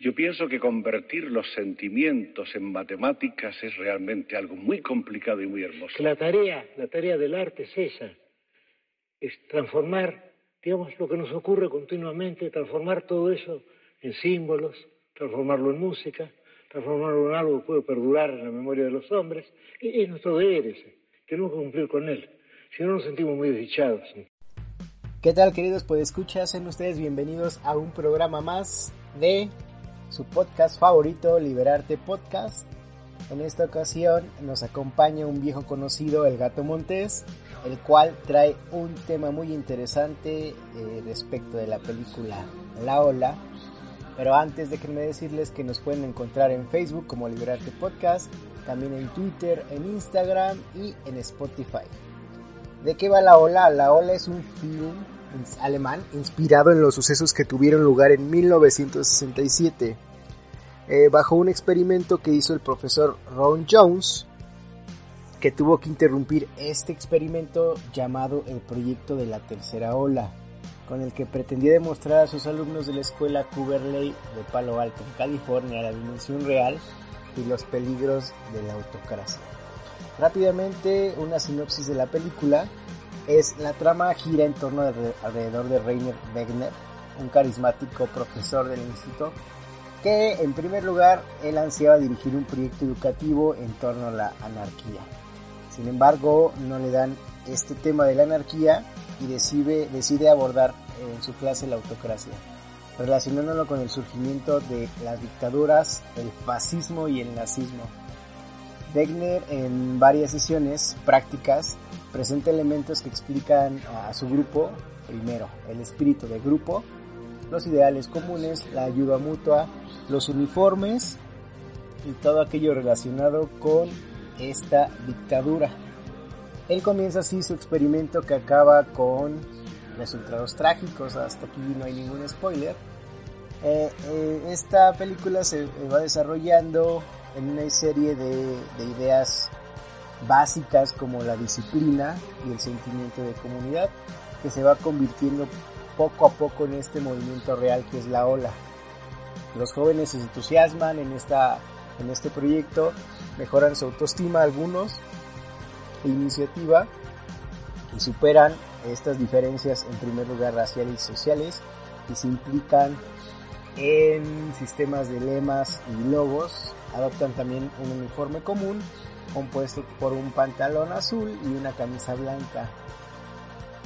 Yo pienso que convertir los sentimientos en matemáticas es realmente algo muy complicado y muy hermoso. La tarea, la tarea del arte es esa, es transformar, digamos, lo que nos ocurre continuamente, transformar todo eso en símbolos, transformarlo en música, transformarlo en algo que puede perdurar en la memoria de los hombres. Y es nuestro deber ese, tenemos que cumplir con él, si no nos sentimos muy desdichados. ¿Qué tal queridos escuchar Sean ustedes bienvenidos a un programa más de su podcast favorito, Liberarte Podcast. En esta ocasión nos acompaña un viejo conocido, el Gato Montés, el cual trae un tema muy interesante eh, respecto de la película La Ola. Pero antes de que me decirles que nos pueden encontrar en Facebook como Liberarte Podcast, también en Twitter, en Instagram y en Spotify. ¿De qué va La Ola? La Ola es un film alemán inspirado en los sucesos que tuvieron lugar en 1967, eh, bajo un experimento que hizo el profesor Ron Jones, que tuvo que interrumpir este experimento llamado el proyecto de la tercera ola, con el que pretendía demostrar a sus alumnos de la escuela Cuberley de Palo Alto, en California, la dimensión real y los peligros de la autocracia. Rápidamente, una sinopsis de la película es la trama gira en torno de, alrededor de Rainer Wegner, un carismático profesor del instituto que en primer lugar él ansiaba dirigir un proyecto educativo en torno a la anarquía. Sin embargo, no le dan este tema de la anarquía y decide, decide abordar en su clase la autocracia, relacionándolo con el surgimiento de las dictaduras, el fascismo y el nazismo. Wegner en varias sesiones prácticas presenta elementos que explican a su grupo, primero, el espíritu de grupo, los ideales comunes, la ayuda mutua, los uniformes y todo aquello relacionado con esta dictadura. Él comienza así su experimento que acaba con resultados trágicos, hasta aquí no hay ningún spoiler. Eh, eh, esta película se va desarrollando en una serie de, de ideas básicas como la disciplina y el sentimiento de comunidad que se va convirtiendo poco a poco en este movimiento real que es la ola. Los jóvenes se entusiasman en, esta, en este proyecto, mejoran su autoestima algunos, e iniciativa y superan estas diferencias en primer lugar raciales y sociales y se implican en sistemas de lemas y logos, adoptan también un uniforme común compuesto por un pantalón azul y una camisa blanca.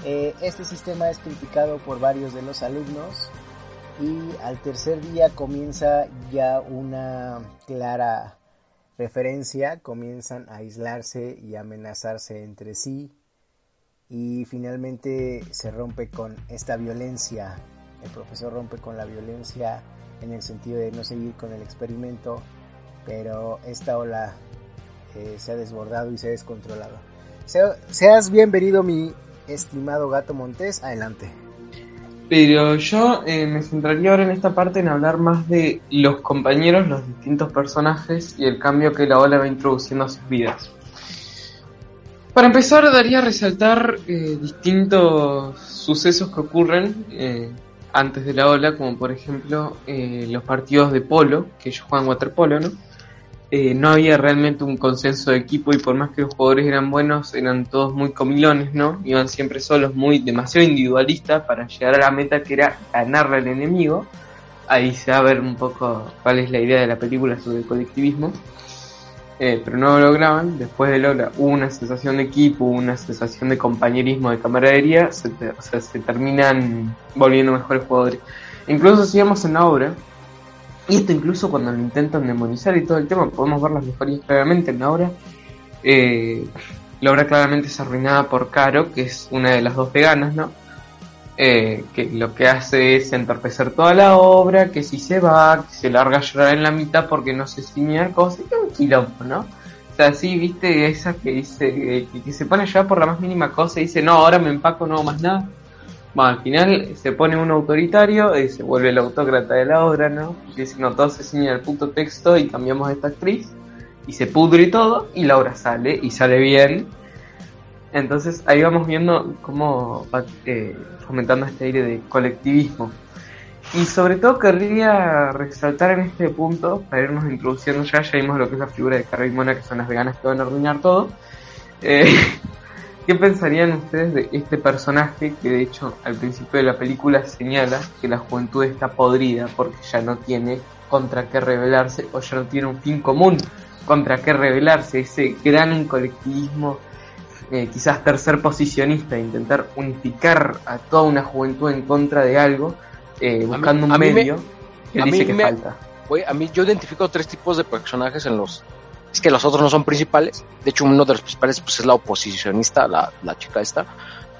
Eh, este sistema es criticado por varios de los alumnos y al tercer día comienza ya una clara referencia, comienzan a aislarse y amenazarse entre sí y finalmente se rompe con esta violencia. El profesor rompe con la violencia en el sentido de no seguir con el experimento, pero esta ola eh, se ha desbordado y se ha descontrolado. seas bienvenido mi estimado gato Montés, adelante. Pero yo eh, me centraría ahora en esta parte en hablar más de los compañeros, los distintos personajes y el cambio que la ola va introduciendo a sus vidas. Para empezar, daría a resaltar eh, distintos sucesos que ocurren antes de la ola, como por ejemplo los partidos de polo, que ellos juegan waterpolo, ¿no? Eh, no había realmente un consenso de equipo y por más que los jugadores eran buenos, eran todos muy comilones, ¿no? Iban siempre solos, muy demasiado individualistas para llegar a la meta que era ganarle al enemigo. Ahí se va a ver un poco cuál es la idea de la película sobre el colectivismo. Eh, pero no lo lograban. Después de Lola hubo una sensación de equipo, una sensación de compañerismo, de camaradería, se, o sea, se terminan volviendo mejores jugadores. Incluso si en la obra, y esto incluso cuando lo intentan demonizar y todo el tema, podemos ver las mejorías claramente en la obra. Eh, la obra claramente es arruinada por Caro, que es una de las dos veganas, ¿no? eh, que lo que hace es entorpecer toda la obra, que si se va, que se larga a llorar en la mitad porque no se ciña cosas, y un quilombo, ¿no? O sea, sí, viste, esa que dice, que, se pone ya por la más mínima cosa y dice, no, ahora me empaco, no hago más nada. Bueno, al final se pone un autoritario y se vuelve el autócrata de la obra, ¿no? Dice, no, todo se ciña el puto texto y cambiamos a esta actriz y se pudre todo y la obra sale y sale bien. Entonces ahí vamos viendo cómo va eh, fomentando este aire de colectivismo. Y sobre todo querría resaltar en este punto, para irnos introduciendo ya, ya vimos lo que es la figura de Carrie Mona, que son las veganas que van a arruinar todo. Eh, ¿Qué pensarían ustedes de este personaje que de hecho al principio de la película señala que la juventud está podrida porque ya no tiene contra qué rebelarse o ya no tiene un fin común contra qué rebelarse? Ese gran colectivismo eh, quizás tercer posicionista, intentar unificar a toda una juventud en contra de algo, eh, buscando un medio que dice que falta. a mí yo identifico tres tipos de personajes en los... Es que los otros no son principales. De hecho, uno de los principales pues, es la oposicionista, la, la chica esta.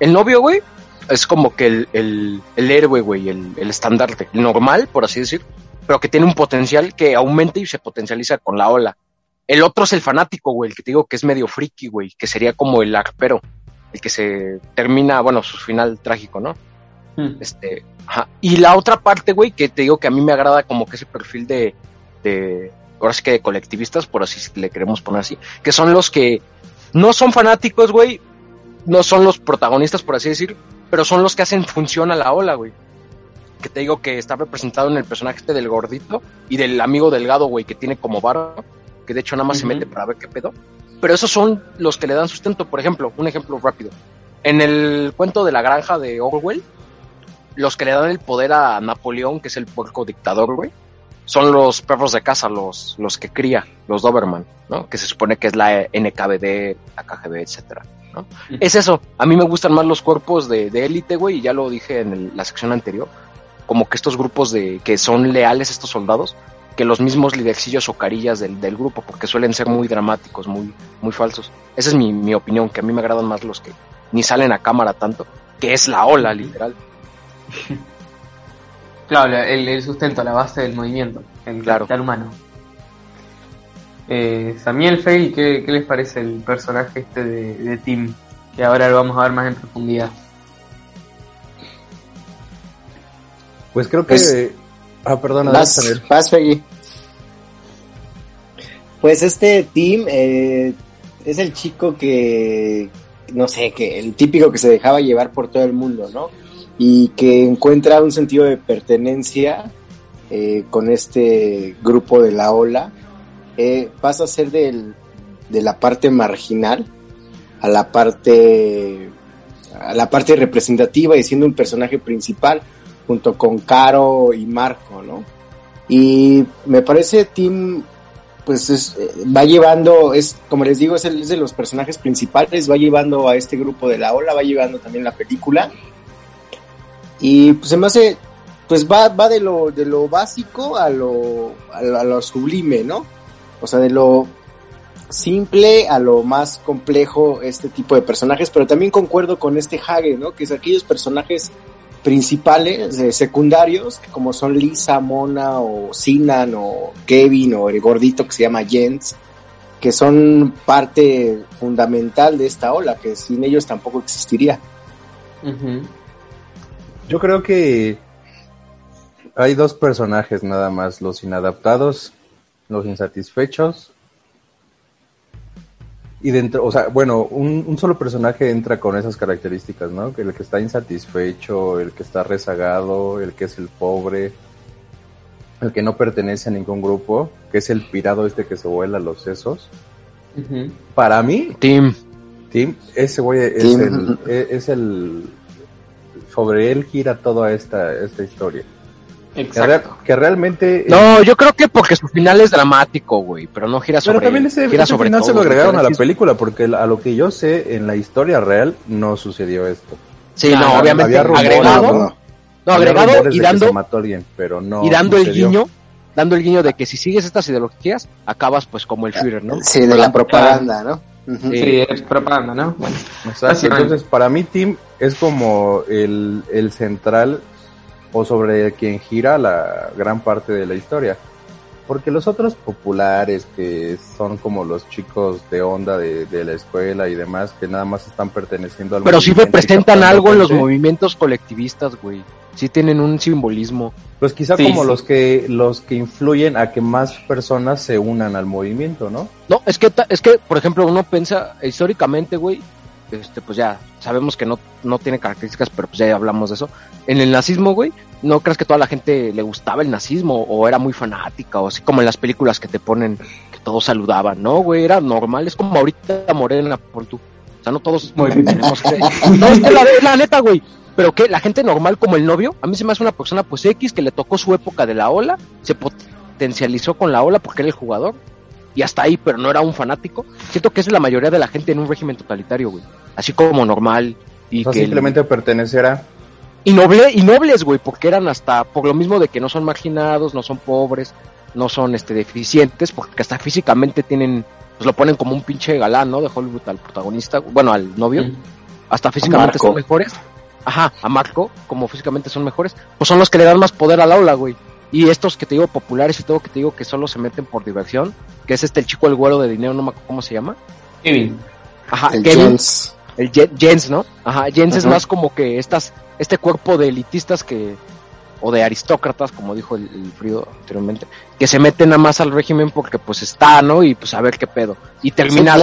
El novio, güey, es como que el, el, el héroe, güey, el, el estandarte, el normal, por así decir, pero que tiene un potencial que aumenta y se potencializa con la ola. El otro es el fanático, güey, el que te digo que es medio friki, güey, que sería como el arpero, el que se termina, bueno, su final trágico, ¿no? Hmm. Este, ajá. Y la otra parte, güey, que te digo que a mí me agrada como que ese perfil de, de, ahora sí que de colectivistas, por así le queremos poner así, que son los que no son fanáticos, güey, no son los protagonistas, por así decir, pero son los que hacen función a la ola, güey. Que te digo que está representado en el personaje este del gordito y del amigo delgado, güey, que tiene como barba que de hecho nada más se mete para ver qué pedo. Pero esos son los que le dan sustento. Por ejemplo, un ejemplo rápido. En el cuento de la granja de Orwell, los que le dan el poder a Napoleón, que es el puerco dictador, güey, son los perros de casa, los, los que cría, los Doberman, ¿no? Que se supone que es la NKVD, la KGB, etcétera, ¿no? Es eso. A mí me gustan más los cuerpos de élite, güey, y ya lo dije en la sección anterior. Como que estos grupos de que son leales, estos soldados, que los mismos lidercillos o carillas del, del, grupo, porque suelen ser muy dramáticos, muy, muy falsos. Esa es mi, mi, opinión, que a mí me agradan más los que ni salen a cámara tanto, que es la ola, literal. Claro, el, el sustento, la base del movimiento, el claro. capital humano. Eh, Samuel Fay, ¿qué, ¿qué, les parece el personaje este de, de Tim? Que ahora lo vamos a ver más en profundidad. Pues creo que... Es Ah, perdona, vas, Pues este team eh, es el chico que, no sé, que el típico que se dejaba llevar por todo el mundo, ¿no? Y que encuentra un sentido de pertenencia eh, con este grupo de la ola. Eh, pasa a ser del, de la parte marginal a la parte a la parte representativa y siendo un personaje principal junto con Caro y Marco, ¿no? Y me parece Tim, pues es, va llevando, es como les digo, es, el, de los personajes principales, va llevando a este grupo de la ola, va llevando también la película. Y pues se me hace, pues va, va de lo, de lo básico a lo, a lo, sublime, ¿no? O sea, de lo simple a lo más complejo este tipo de personajes, pero también concuerdo con este Hage, ¿no? Que es aquellos personajes principales, eh, secundarios, como son Lisa, Mona o Sinan o Kevin o el gordito que se llama Jens, que son parte fundamental de esta ola, que sin ellos tampoco existiría. Yo creo que hay dos personajes nada más, los inadaptados, los insatisfechos y dentro, o sea, bueno, un, solo personaje entra con esas características, ¿no? El que está insatisfecho, el que está rezagado, el que es el pobre, el que no pertenece a ningún grupo, que es el pirado este que se vuela los sesos. Para mí, Tim. Tim, ese güey es el, e, es el, sobre él gira toda esta, esta historia. Exacto. Que, realmente. No, yo creo que porque su final es dramático, güey, pero no gira sobre. Pero también ese, gira sobre final se lo agregaron a la película, porque a lo que yo sé, en la historia real no sucedió esto. Sí, no, obviamente. agregado. No, agregado y dando. pero no y dando el guiño, dando el guiño de que si sigues estas ideologías, acabas pues como el Führer, ¿no? Sí, de la propaganda, ¿no? Uh Sí, es propaganda, ¿no? Bueno, Exacto. Entonces, para mí, Tim es como el, el central o sobre quien gira la gran parte de la historia. Porque los otros populares, que son como los chicos de onda de, la escuela y demás, que nada más están perteneciendo al Pero sí representan algo en los movimientos colectivistas, güey. Sí tienen un simbolismo. Pues quizá como los que los que influyen a que más personas se unan al movimiento, ¿no? No, es que es que por ejemplo, uno piensa históricamente, güey, este pues ya sabemos que no no tiene características, pero pues ya hablamos de eso. En el nazismo, güey, no crees que toda la gente le gustaba el nazismo o era muy fanática o así como en las películas que te ponen que todos saludaban, no, güey, era normal, es como ahorita Morena por tú. O sea, no todos tenemos que... No, es la, la neta, güey. Pero que la gente normal como el novio, a mí se me hace una persona pues X que le tocó su época de la ola, se potencializó con la ola porque era el jugador y hasta ahí, pero no era un fanático. Siento que es la mayoría de la gente en un régimen totalitario, güey. Así como normal y que simplemente pertenecer a y, noble, y nobles, güey, porque eran hasta, por lo mismo de que no son marginados, no son pobres, no son este deficientes, porque hasta físicamente tienen, pues lo ponen como un pinche galán, ¿no? De Hollywood al protagonista, bueno, al novio, hasta físicamente son mejores. Ajá, a Marco, como físicamente son mejores, pues son los que le dan más poder al aula, güey. Y estos que te digo populares y todo que te digo que solo se meten por diversión, que es este el chico el güero de dinero, no me acuerdo cómo se llama. Kevin. Ajá, el Kevin. El Jens, ¿no? Ajá, Jens es más como que estas este cuerpo de elitistas que o de aristócratas, como dijo el, el anteriormente, que se meten a más al régimen porque pues está, ¿no? Y pues a ver qué pedo. Y termina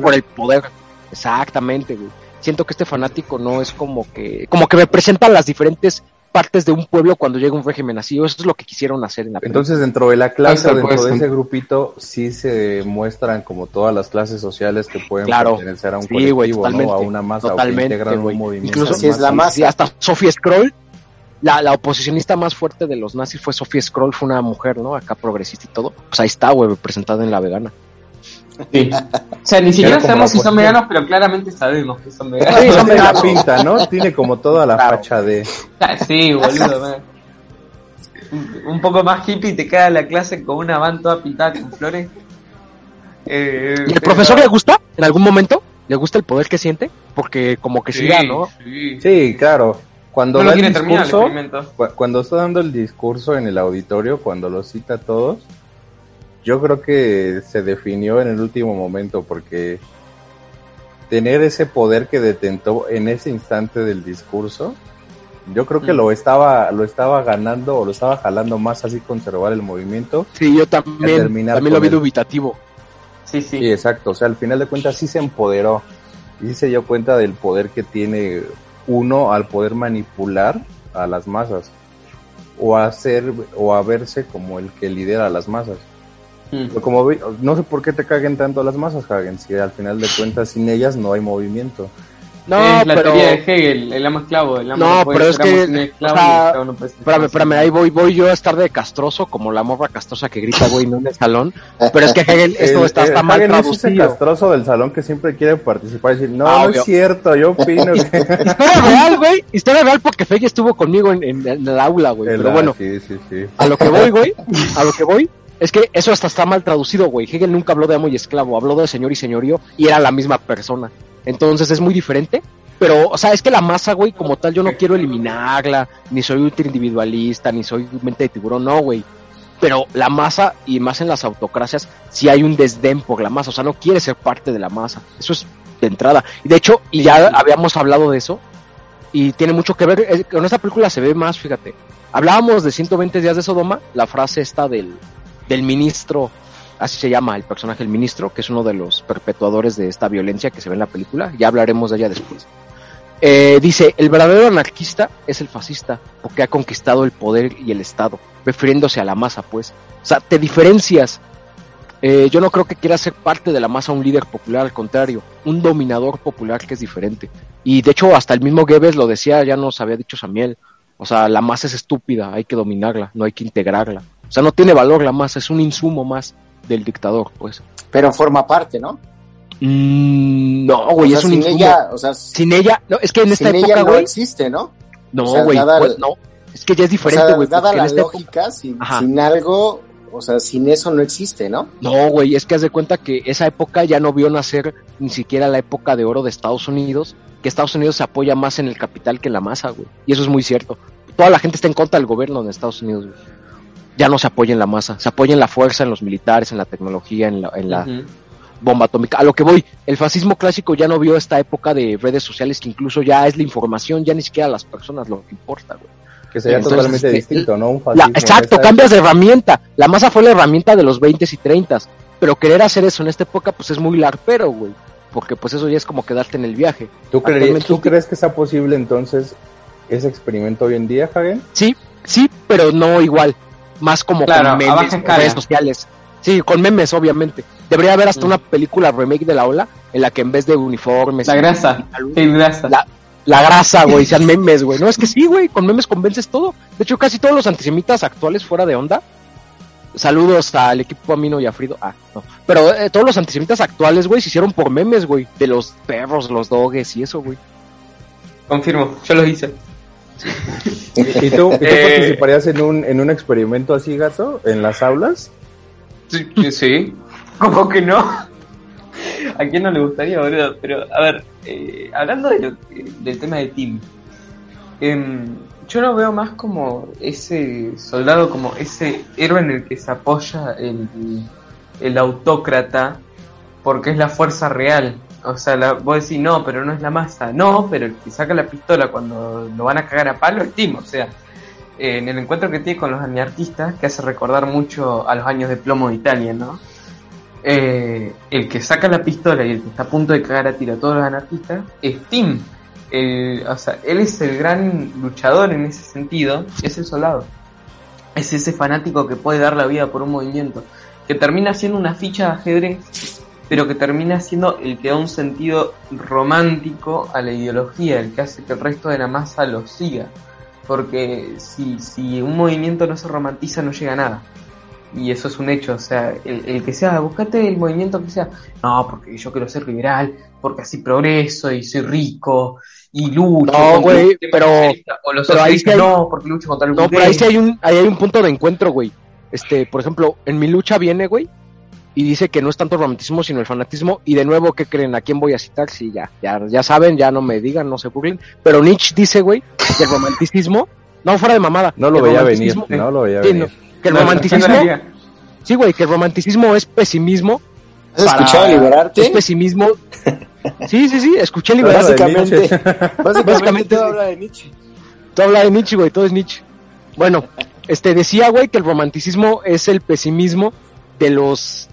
por el poder. Exactamente, güey. Siento que este fanático no es como que, como que representa las diferentes partes de un pueblo cuando llega un régimen así, eso es lo que quisieron hacer en la Entonces, dentro de la clase, dentro de ese grupito, sí se muestran como todas las clases sociales que pueden pertenecer a un colectivo, ¿no? a una masa, totalmente, o que integran un movimiento. Incluso es la masa. hasta Sophie Scroll, la, la, oposicionista más fuerte de los nazis fue Sophie Scroll, fue una mujer, ¿no? Acá progresista y todo. Pues ahí está, güey, presentada en la vegana. Sí. O sea, ni siquiera sabemos si son veganos, pero claramente sabemos que son veganos. Sí, son la pinta, ¿no? Tiene como toda la facha de... Ah, sí, boludo, Un poco más hippie te queda la clase con una van toda pintada con flores. Eh, ¿Y el profesor le gusta en algún momento? ¿Le gusta el poder que siente? Porque como que sí, da, ¿no? Sí, claro. Cuando da el discurso, cuando está dando el discurso en el auditorio, cuando lo cita a todos, yo creo que se definió en el último momento porque tener ese poder que detentó en ese instante del discurso, yo creo que mm. lo estaba lo estaba ganando o lo estaba jalando más así conservar el movimiento. Sí, yo también, también lo vi dubitativo. Sí, sí. Sí, exacto. O sea, al final de cuentas sí se empoderó y sí se dio cuenta del poder que tiene uno al poder manipular a las masas o a ser o a verse como el que lidera a las masas. Como no sé por qué te caguen tanto las masas, Hagen, si al final de cuentas sin ellas no hay movimiento. No, es la teoría de Hegel, el amo esclavo. El amo no, pero es que. espérame, espérame, ahí voy, voy yo a estar de castroso, como la morra castrosa que grita, güey, no en el salón. Pero es que Hegel, esto está, está mal Hagen traducido. Es ese castroso del salón que siempre quiere participar y decir, no, no es cierto, yo opino que. historia real, güey. Historia real porque Hegel estuvo conmigo en, en, el aula, güey. Pero bueno, sí, sí, sí. a lo que voy, güey, a lo que voy es que eso hasta está mal traducido, güey. Hegel nunca habló de amo y esclavo, habló de señor y señorío y era la misma persona. Entonces es muy diferente. Pero, o sea, es que la masa, güey, como tal, yo no quiero eliminarla, ni soy ultra individualista, ni soy mente de tiburón, no, güey. Pero la masa, y más en las autocracias, sí hay un desdén por la masa, o sea, no quiere ser parte de la masa. Eso es de entrada. Y de hecho, y ya habíamos hablado de eso, y tiene mucho que ver, con esta película se ve más, fíjate. Hablábamos de 120 días de Sodoma, la frase esta del, del ministro, así se llama el personaje, el ministro, que es uno de los perpetuadores de esta violencia que se ve en la película, ya hablaremos de ella después. Eh, dice, el verdadero anarquista es el fascista, porque ha conquistado el poder y el Estado, refiriéndose a la masa, pues. O sea, te diferencias. Eh, yo no creo que quiera ser parte de la masa un líder popular, al contrario, un dominador popular que es diferente. Y de hecho, hasta el mismo Goebbels lo decía, ya nos había dicho Samuel. O sea, la masa es estúpida, hay que dominarla, no hay que integrarla. O sea, no tiene valor la masa, es un insumo más del dictador, pues. Pero forma parte, ¿no? Mm, no, güey, es un sin ella, o sea, sin ella, no, es que en esta época, ella no existe, ¿no? No, güey, pues, no, es que ya es diferente, güey. O sea, dada la lógica, sin, sin, algo, o sea, sin eso no existe, ¿no? No, güey, es que haz de cuenta que esa época ya no vio nacer ni siquiera la época de oro de Estados Unidos, que Estados Unidos se apoya más en el capital que en la masa, güey. Y eso es muy cierto. Toda la gente está en contra del gobierno de Estados Unidos, güey. Ya no se apoya en la masa, se apoya en la fuerza, en los militares, en la tecnología, en la, en la bomba atómica. A lo que voy, el fascismo clásico ya no vio esta época de redes sociales que incluso ya es la información, ya ni siquiera las personas lo que importa, güey. Que sería Entonces, totalmente este, distinto, ¿no? Un fascismo exacto, cambias de herramienta. La masa fue la herramienta de los 20 y 30 pero querer hacer eso en esta época pues es muy larpero, güey. Porque pues eso ya es como quedarte en el viaje. ¿Tú, creerías- ¿Tú crees que sea posible entonces ese experimento hoy en día, Hagen? Sí, sí, pero no igual. Más como Claro, con memes, escala. redes sociales. Sí, con memes, obviamente. Debería haber hasta Mm. una película remake de la ola en la que en vez de uniformes. La grasa, qué grasa. La- la grasa, güey, sean memes, güey. No, es que sí, güey, con memes convences todo. De hecho, casi todos los antisemitas actuales fuera de onda. Saludos al equipo Amino y a Frido. Ah, no. Pero eh, todos los antisemitas actuales, güey, se hicieron por memes, güey. De los perros, los doges y eso, güey. Confirmo, yo lo hice. ¿Y tú, y tú Eh. participarías en un, en un experimento así, gato, en las aulas? Sí, sí. ¿Cómo que no? ¿A quién no le gustaría, boludo? Pero, a ver, eh, hablando de lo- del tema de Tim, em, yo lo veo más como ese soldado, como ese héroe en el que se apoya el, el autócrata, porque es la fuerza real. O sea, la, vos decís, no, pero no es la masa. No, pero el que saca la pistola cuando lo van a cagar a palo es Tim. O sea, eh, en el encuentro que tiene con los anarquistas, que hace recordar mucho a los años de plomo de Italia, ¿no? Eh, el que saca la pistola y el que está a punto de cagar a tiro a todos los anarquistas es Tim. El- o sea, él es el gran luchador en ese sentido, es el soldado. Es ese fanático que puede dar la vida por un movimiento, que termina siendo una ficha de ajedrez, pero que termina siendo el que da un sentido romántico a la ideología, el que hace que el resto de la masa lo siga. Porque si, si un movimiento no se romantiza, no llega a nada. Y eso es un hecho, o sea, el, el que sea, buscate el movimiento que sea, no, porque yo quiero ser liberal, porque así progreso y soy rico y lucho. No, güey, pero- o los pero ahí sí hay- no, porque lucho contra el No, pero ahí sí hay un, ahí hay un punto de encuentro, güey. Este, por ejemplo, en mi lucha viene, güey, y dice que no es tanto el romanticismo, sino el fanatismo. Y de nuevo, ¿qué creen? ¿A quién voy a citar? Sí, ya, ya, ya saben, ya no me digan, no se burlen. Pero Nietzsche dice, güey, que el romanticismo, no fuera de mamada. No lo veía venir, no lo veía Sí, venir. no, que el No, romanticismo, no, sí, güey, que el romanticismo es pesimismo. ¿Has para- escuchado liberarte? Es pesimismo. Sí, sí, sí, escuché liberarte. Básicamente, básicamente, Básicamente, todo habla de Nietzsche. Todo habla de Nietzsche, güey, todo es Nietzsche. Bueno, este decía, güey, que el romanticismo es el pesimismo de los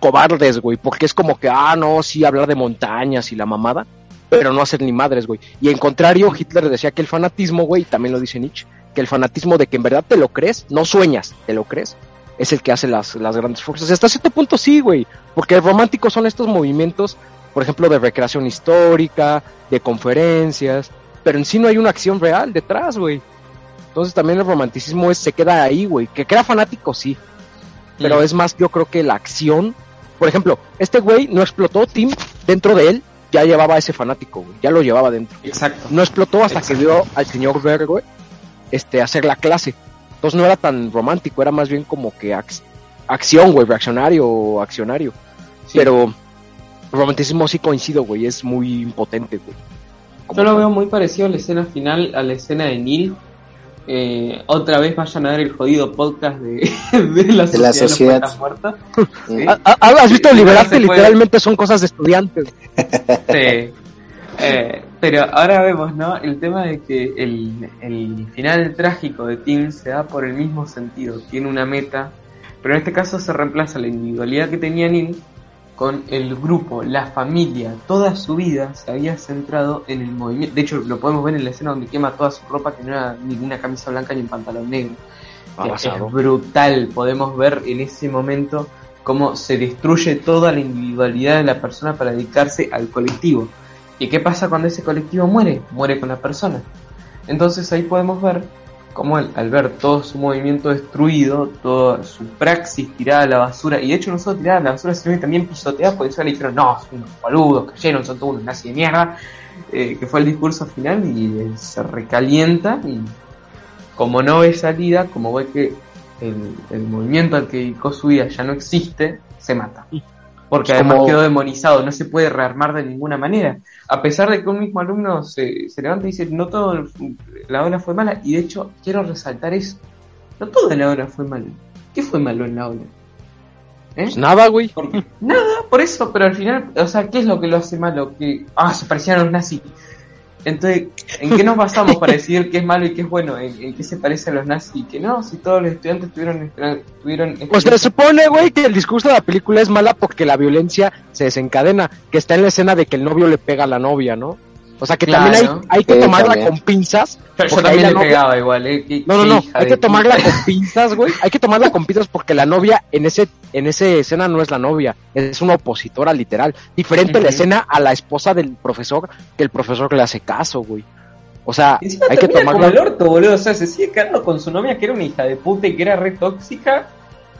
cobardes, güey, porque es como que, ah, no, sí, hablar de montañas y la mamada, pero no hacer ni madres, güey. Y en contrario, Hitler decía que el fanatismo, güey, también lo dice Nietzsche, que el fanatismo de que en verdad te lo crees, no sueñas, te lo crees, es el que hace las, las grandes fuerzas. Hasta cierto punto sí, güey, porque románticos son estos movimientos, por ejemplo, de recreación histórica, de conferencias, pero en sí no hay una acción real detrás, güey. Entonces también el romanticismo es, se queda ahí, güey. Que crea fanático, sí. Pero Mm. es más, yo creo que la acción. Por ejemplo, este güey no explotó Tim dentro de él, ya llevaba a ese fanático, güey. Ya lo llevaba dentro. Exacto. No explotó hasta que vio al señor Ver, güey, este, hacer la clase. Entonces no era tan romántico, era más bien como que ac- acción, güey, reaccionario o accionario. Sí. Pero romanticismo sí coincido, güey, es muy impotente, güey. Como Yo lo veo muy parecido a la escena final, a la escena de Neil. Eh, otra vez vayan a ver el jodido podcast de, de la De la sociedad, sociedad. de los poetas muertos. Sí. Ah, ah, ¿Has visto Sí, Liberarte? puede. Literalmente son cosas de estudiantes. Sí. Eh, pero ahora vemos, ¿no? El tema de que el, el final trágico de Tim se da por el mismo sentido. Tiene una meta, pero en este caso se reemplaza la individualidad que tenía Neil con el grupo, la familia. Toda su vida se había centrado en el movimiento. De hecho, lo podemos ver en la escena donde quema toda su ropa, que no era ninguna camisa blanca ni un pantalón negro. Ah, Es- brutal. Podemos ver en ese momento cómo se destruye toda la individualidad de la persona para dedicarse al colectivo. ¿Y qué pasa cuando ese colectivo muere? Muere con la persona. Entonces ahí podemos ver cómo él, al ver todo su movimiento destruido, toda su praxis tirada a la basura, y de hecho no solo tirada a la basura, sino que también pisoteada, porque eso le dijeron, no, son unos boludos, cayeron, son todos unos nazis de mierda, eh, que fue el discurso final, y él se recalienta, y como no ve salida, como ve que el, el movimiento al que dedicó su vida ya no existe, se mata. Porque Es además como- quedó demonizado, no se puede rearmar de ninguna manera. A pesar de que un mismo alumno se, se levanta y dice, no todo la ola fue mala, y de hecho quiero resaltar eso, no toda la ola fue mala. ¿Qué fue malo en la ola? ¿Eh? Pues nada, güey. Nada, por eso, pero al final, o sea, ¿qué es lo que lo hace malo? Que, ah, se parecían a los nazis. Entonces, ¿en qué nos basamos para decidir qué es malo y qué es bueno? ¿En, en qué se parece a los nazis y qué no? Si todos los estudiantes tuvieron, tuvieron Pues se supone, güey, que el discurso de la película es mala porque la violencia se desencadena, que está en la escena de que el novio le pega a la novia, ¿no? O sea que Claro. también hay, hay que Sí, tomarla también. con pinzas. Yo, yo también le novia- pegaba igual, ¿eh? Qué- No, no, no, hay que tomarla puta. con pinzas, güey. Hay que tomarla con pinzas porque la novia en ese en ese escena no es la novia, es una opositora literal. Diferente la escena a la esposa del profesor, que el profesor le hace caso, güey. O sea, hay que termina como el tomarla. orto, boludo. O sea, se sigue quedando con su novia que era una hija de puta y que era re tóxica.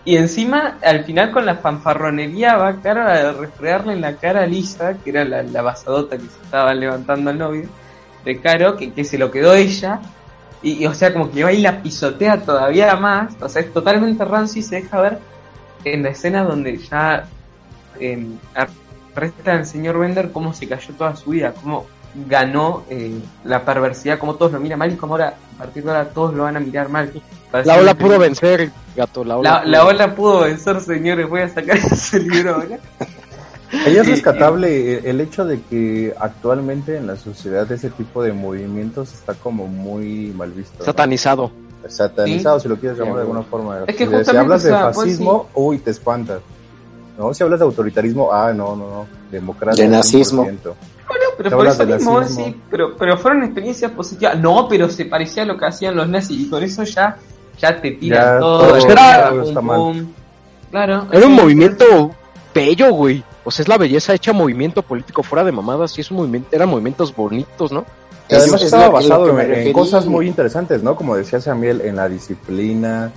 Y encima, al final, con la fanfarronería, va cara a refregarle en la cara a Lisa, que era la, la basadota que se estaba levantando al novio, de Caro, que, que se lo quedó ella. Y, y, o sea, como que va y la pisotea todavía más. O sea, es totalmente rancio y se deja ver en la escena donde ya eh, arresta al señor Bender cómo se cayó toda su vida, cómo ganó eh, la perversidad, cómo todos lo miran mal y cómo ahora, a partir de ahora, todos lo van a mirar mal. La ola pudo vencer, gato, la ola. La, pudo la ola pudo vencer, señores. Voy a sacar ese libro ahora. Ahí es rescatable el hecho de que actualmente en la sociedad ese tipo de movimientos está como muy mal visto. ¿no? Satanizado. Satanizado, si lo quieres llamar de alguna forma. Es que si, hablas de o sea, pues, fascismo, uy, te espantas. ¿No? Si hablas de autoritarismo, ah, no, no, no. Democracia. De nazismo. 100%. Pero por eso mismo, sí, pero, pero fueron experiencias positivas. No, pero se parecía a lo que hacían los nazis y con eso ya, ya te tiran Ya todo. todo- ya, era- pum, pum. Claro. Era un sí, movimiento bello, güey. O sea, es la belleza hecha movimiento político fuera de mamadas. Y es un movimiento, eran movimientos bonitos, ¿no? Que además Es- es estaba basado en, cosas muy interesantes, ¿no? Como decía Samuel, en la disciplina,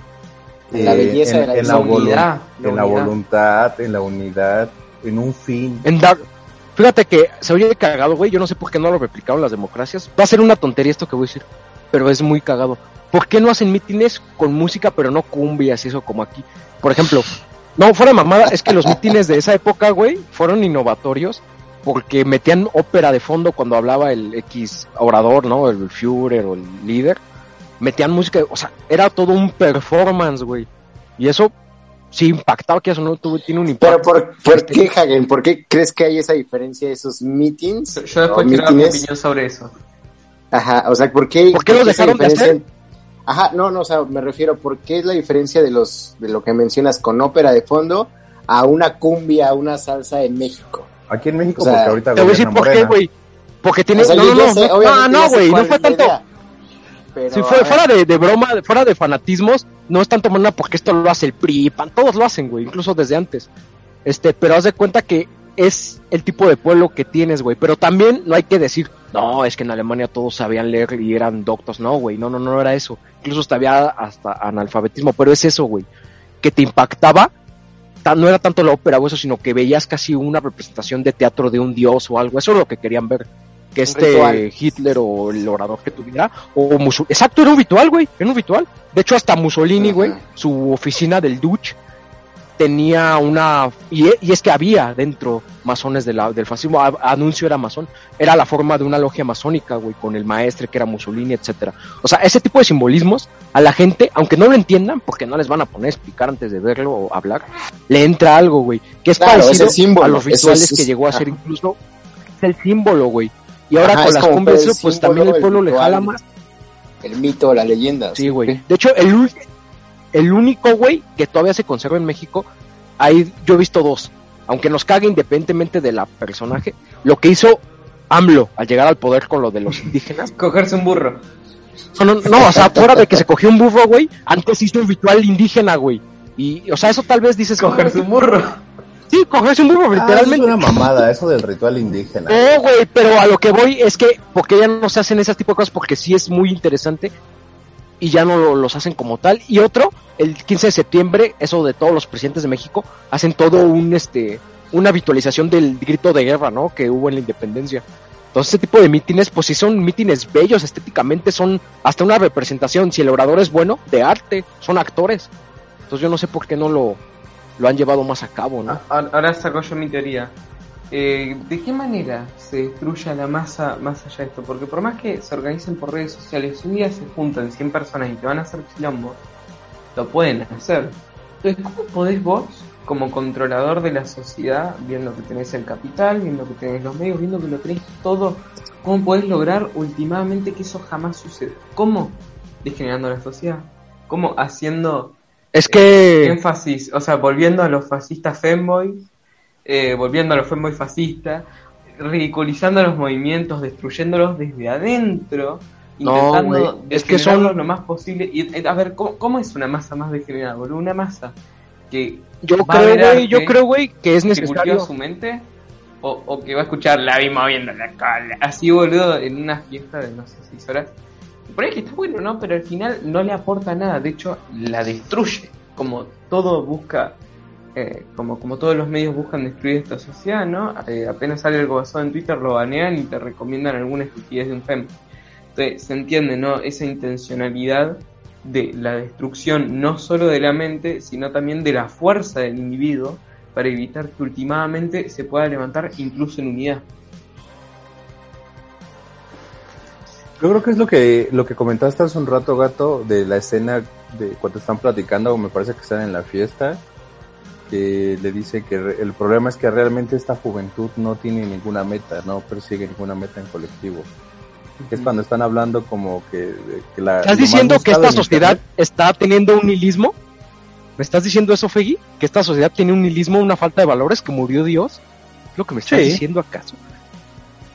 En la belleza en, de la en la, unidad, en la unidad. voluntad, en la unidad, en un fin. En Dark. Fíjate que se oye cagado, güey. Yo no sé por qué no lo replicaron las democracias. Va a ser una tontería esto que voy a decir. Pero es muy cagado. ¿Por qué no hacen mítines con música, pero no cumbias y eso como aquí? Por ejemplo, no, fuera mamada, es que los mítines de esa época, güey, fueron innovatorios porque metían ópera de fondo cuando hablaba el X orador, ¿no? El Führer o el líder. Metían música, o sea, era todo un performance, güey. Y eso sí impactaba, que eso no tuvo, tiene un impacto. Pero ¿por, por qué, Hagen? ¿Por qué crees que hay esa diferencia de esos meetings? Yo, después quiero dar mi opinión sobre eso. Ajá, o sea, ¿por qué? ¿Por qué los esa dejaron de hacer? Ajá, no, no, o sea, me refiero, ¿por qué es la diferencia de los, de lo que mencionas con ópera de fondo a una cumbia, a una salsa en México? Aquí en México, O sea, porque ahorita Te voy a decir por qué, güey. Porque tiene. O sea, no, no, no, sé, no, güey, no fue tanto. idea. Pero, Si a fue, ver, fuera de, de broma, fuera de fanatismos, no es tanto morena porque esto lo hace el PRI, PAN, todos lo hacen, güey, incluso desde antes. Este, pero haz de cuenta que es el tipo de pueblo que tienes, güey. Pero también no hay que decir, no, es que en Alemania todos sabían leer y eran doctos. No, güey, no, no, no era eso. Incluso hasta había hasta analfabetismo, pero es eso, güey. Que te impactaba, ta- no era tanto la ópera o eso, sino que veías casi una representación de teatro de un dios o algo. Eso es lo que querían ver. Que este ritual. Hitler o el orador que tuviera, o Musso- Exacto, era un ritual, güey, era un ritual. De hecho, hasta Mussolini, Ajá. güey, su oficina del Dutch tenía una y, e- y es que había dentro masones de la, del fascismo A- anuncio era masón era la forma de una logia masónica güey con el maestre que era Mussolini etcétera o sea ese tipo de simbolismos a la gente aunque no lo entiendan porque no les van a poner a explicar antes de verlo o hablar le entra algo güey que es Claro, parecido símbolo, a los rituales es- que llegó a ser incluso es el símbolo güey y ahora Ajá, con las cumbres el pues símbolo, también el el pueblo le jala más El mito, la leyenda. Sí, güey. De hecho, el, el único, güey, que todavía se conserva en México, ahí yo he visto dos. Aunque nos cague independientemente de la personaje, lo que hizo AMLO al llegar al poder con lo de los indígenas. Cogerse un burro. No, no, no, o sea, fuera de que se cogió un burro, güey, antes hizo un ritual indígena, güey. Y, o sea, eso tal vez dices... Cogerse un burro. Sí, cogerse un burro, Ah, eso es literalmente. una mamada, eso del ritual indígena. No, güey, pero a lo que voy es que, porque ya no se hacen ese tipo de cosas, porque sí es muy interesante y ya no lo- los hacen como tal. Y otro, el 15 de septiembre, eso de todos los presidentes de México, hacen todo un, este, una visualización del grito de guerra, ¿no? Que hubo en la independencia. Entonces, ese tipo de mítines, pues sí son mítines bellos, estéticamente son hasta una representación, si el orador es bueno, de arte, son actores. Entonces yo no sé por qué no lo, lo han llevado más a cabo, ¿no? Ah, ahora ahora saco yo mi teoría. Eh, ¿De qué manera se destruye a la masa más allá de esto? Porque por más que se organicen por redes sociales, un día se juntan 100 personas y te van a hacer quilombo, lo pueden hacer. Entonces, ¿cómo podés vos, como controlador de la sociedad, viendo que tenés el capital, viendo que tenés los medios, viendo que lo tenés todo, cómo podés lograr últimamente que eso jamás suceda? ¿Cómo? A la sociedad. ¿Cómo? Haciendo Es que... énfasis, o sea, volviendo a los fascistas femboys, eh, volviendo a los femboys fascistas, ridiculizando los movimientos, destruyéndolos desde adentro, No, intentando es que son- lo más posible. Y, eh, a ver, ¿cómo, cómo es una masa más degenerada, boludo? Una masa que Yo creo, güey, yo arte, creo, güey, que es que necesario. su mente, o, o que va a escuchar la vi moviendo la cola, así, boludo, en una fiesta de no sé, seis horas. Por ahí que está bueno, ¿no? Pero al final no le aporta nada, de hecho, la destruye. Como todo busca, eh, como, todos los medios buscan destruir esta sociedad, ¿no? Eh, apenas sale algo basado en Twitter, lo banean y te recomiendan alguna estupidez de un fem. Entonces, se entiende, ¿no? Esa intencionalidad de la destrucción no solo de la mente, sino también de la fuerza del individuo para evitar que últimamente se pueda levantar incluso en unidad. Yo creo que es lo que lo que comentaste hace un rato, gato, de la escena de cuando están platicando, me parece que están en la fiesta, que le dice que re- el problema es que realmente esta juventud no tiene ninguna meta, no persigue ninguna meta en colectivo. Que es cuando están hablando como que, la... ¿Estás diciendo que esta sociedad Internet- está teniendo un nihilismo? ¿Me estás diciendo eso, Fegui? ¿Que esta sociedad tiene un nihilismo, una falta de valores, que murió Dios? ¿Es lo que me estás Sí. diciendo acaso?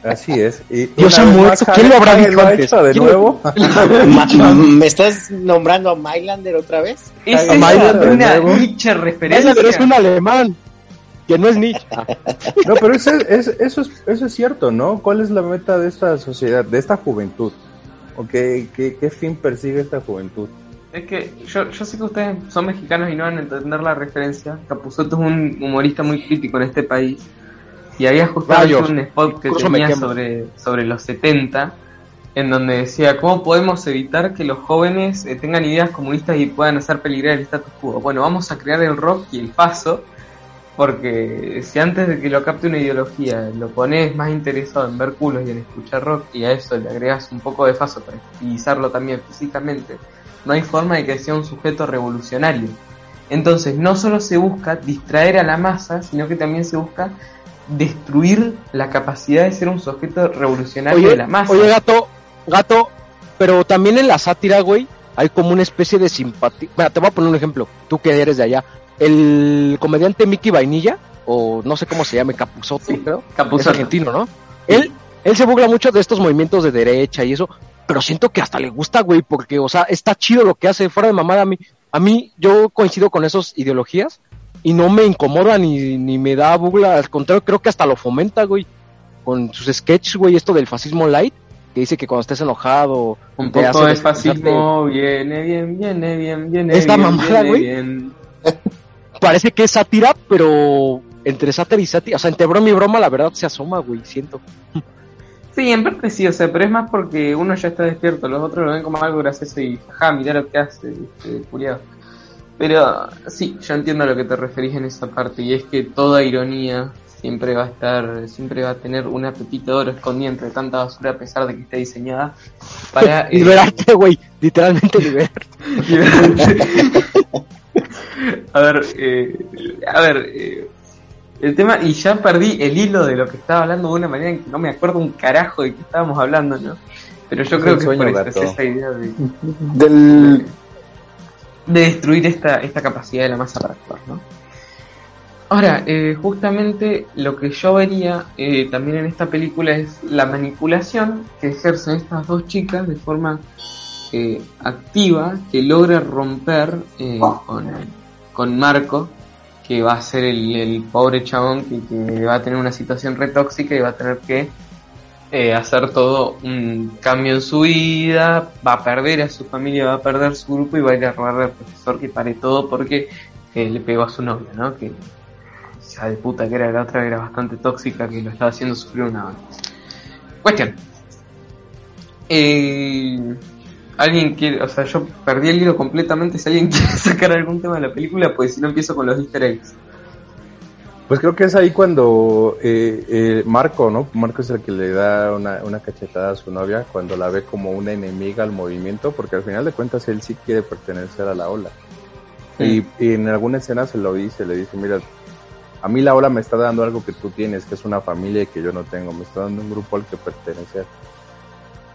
Así es. Y Dios ha muerto, ¿quién lo habrá dicho ha antes? hecho de ¿Quién lo- nuevo? ¿Me estás nombrando a Mylander otra vez? Es una nuevo. Nietzsche Pero referencia. es un alemán, que no es Nietzsche. No, pero eso es, eso, es, eso es cierto, ¿no? ¿Cuál es la meta de esta sociedad, de esta juventud? ¿O qué, qué, qué fin persigue esta juventud? Es que yo, yo sé que ustedes son mexicanos y no van a entender la referencia. Capuzotto es un humorista muy crítico en este país. Y había justamente Rayos. un spot que Incluso tenía sobre, sobre los 70, en donde decía, ¿cómo podemos evitar que los jóvenes eh, tengan ideas comunistas y puedan hacer peligrar el status quo? Bueno, vamos a crear el rock y el paso, porque si antes de que lo capte una ideología lo pones más interesado en ver culos y en escuchar rock y a eso le agregas un poco de paso para utilizarlo también físicamente, no hay forma de que sea un sujeto revolucionario. Entonces, no solo se busca distraer a la masa, sino que también se busca destruir la capacidad de ser un sujeto revolucionario de la masa. oye, gato, gato, pero también en la sátira, güey, hay como una especie de simpatía. Mira, te voy a poner un ejemplo, tú que eres de allá. El comediante Mickey Vainilla, o no sé cómo se llame, Capuzoto, Sí, creo. Es Capuzotto. argentino, ¿no? Él, él se burla mucho de estos movimientos de derecha y eso, pero siento que hasta le gusta, güey, porque, o sea, está chido lo que hace, fuera de mamada a mí. A mí, yo coincido con esas ideologías y no me incomoda ni, ni me da burla, al contrario, creo que hasta lo fomenta, güey, con sus sketches, güey, esto del fascismo light, que dice que cuando estés enojado, Un poco de fascismo, viene bien, viene bien, viene Esta bien, mamada, viene güey. Parece que es sátira, pero entre sátira y sátira, o sea, entre broma y broma, la verdad se asoma, güey, siento. Sí, en parte sí, o sea, pero es más porque uno ya está despierto, los otros lo ven como algo gracioso y jaja, mirá lo que hace, este, curiado. Pero sí, yo entiendo a lo que te referís en esa parte, y es que toda ironía siempre va a estar, siempre va a tener una pepita de oro escondida entre tanta basura a pesar de que esté diseñada para eh, Liberarte, güey, literalmente liberarte. a ver, eh, a ver, eh, el tema, y ya perdí el hilo de lo que estaba hablando de una manera en que no me acuerdo un carajo de qué estábamos hablando, ¿no? Pero yo Es creo que sueño, por eso, es esa idea de, Del... de destruir esta, esta capacidad de la masa para actuar, ¿no? Ahora, eh, justamente lo que yo vería eh, también en esta película es la manipulación que ejercen estas dos chicas de forma eh, activa que logra romper eh, con, con Marco, que va a ser el, el pobre chabón que, que va a tener una situación re tóxica y va a tener que eh, hacer todo un cambio en su vida, va a perder a su familia, va a perder su grupo y va a ir a robarle al profesor que pare todo porque le pegó a su novia, ¿no? Que ya de puta que era la otra, era bastante tóxica, que lo estaba haciendo sufrir una banda. Cuestión. Eh, alguien quiere, o sea, yo perdí el hilo completamente. Si alguien quiere sacar algún tema de la película, pues si no empiezo con los easter eggs. Pues creo que es ahí cuando eh, eh, Marco, ¿no? Marco es el que le da una, una cachetada a su novia cuando la ve como una enemiga al movimiento, porque al final de cuentas él sí quiere pertenecer a la ola. Y, y en alguna escena se lo dice, le dice, mira, a mí la ola me está dando algo que tú tienes, que es una familia que yo no tengo, me está dando un grupo al que pertenecer.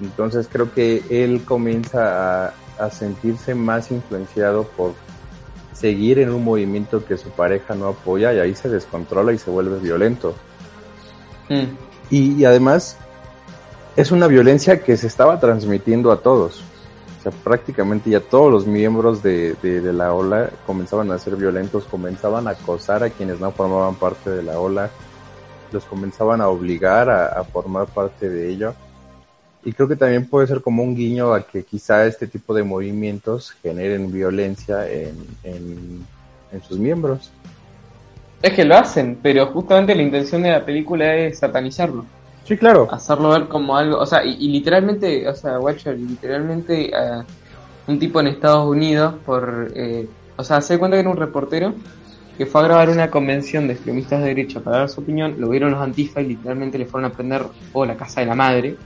Entonces creo que él comienza a, a sentirse más influenciado por seguir en un movimiento que su pareja no apoya y ahí se descontrola y se vuelve violento. Mm. Y, y además es una violencia que se estaba transmitiendo a todos. O sea, prácticamente ya todos los miembros de, de, de la ola comenzaban a ser violentos, comenzaban a acosar a quienes no formaban parte de la ola, los comenzaban a obligar a, a formar parte de ello. Y creo que también puede ser como un guiño a que quizá este tipo de movimientos generen violencia en, en, en sus miembros. Es que lo hacen, pero justamente la intención de la película es satanizarlo. Sí, claro. Hacerlo ver como algo, o sea, y, y literalmente, o sea, Watcher, literalmente un tipo en Estados Unidos por, eh, o sea, se cuenta que era un reportero que fue a grabar una convención de extremistas de derecha para dar su opinión, lo vieron los antifa y literalmente le fueron a prender fuego a la casa de la madre.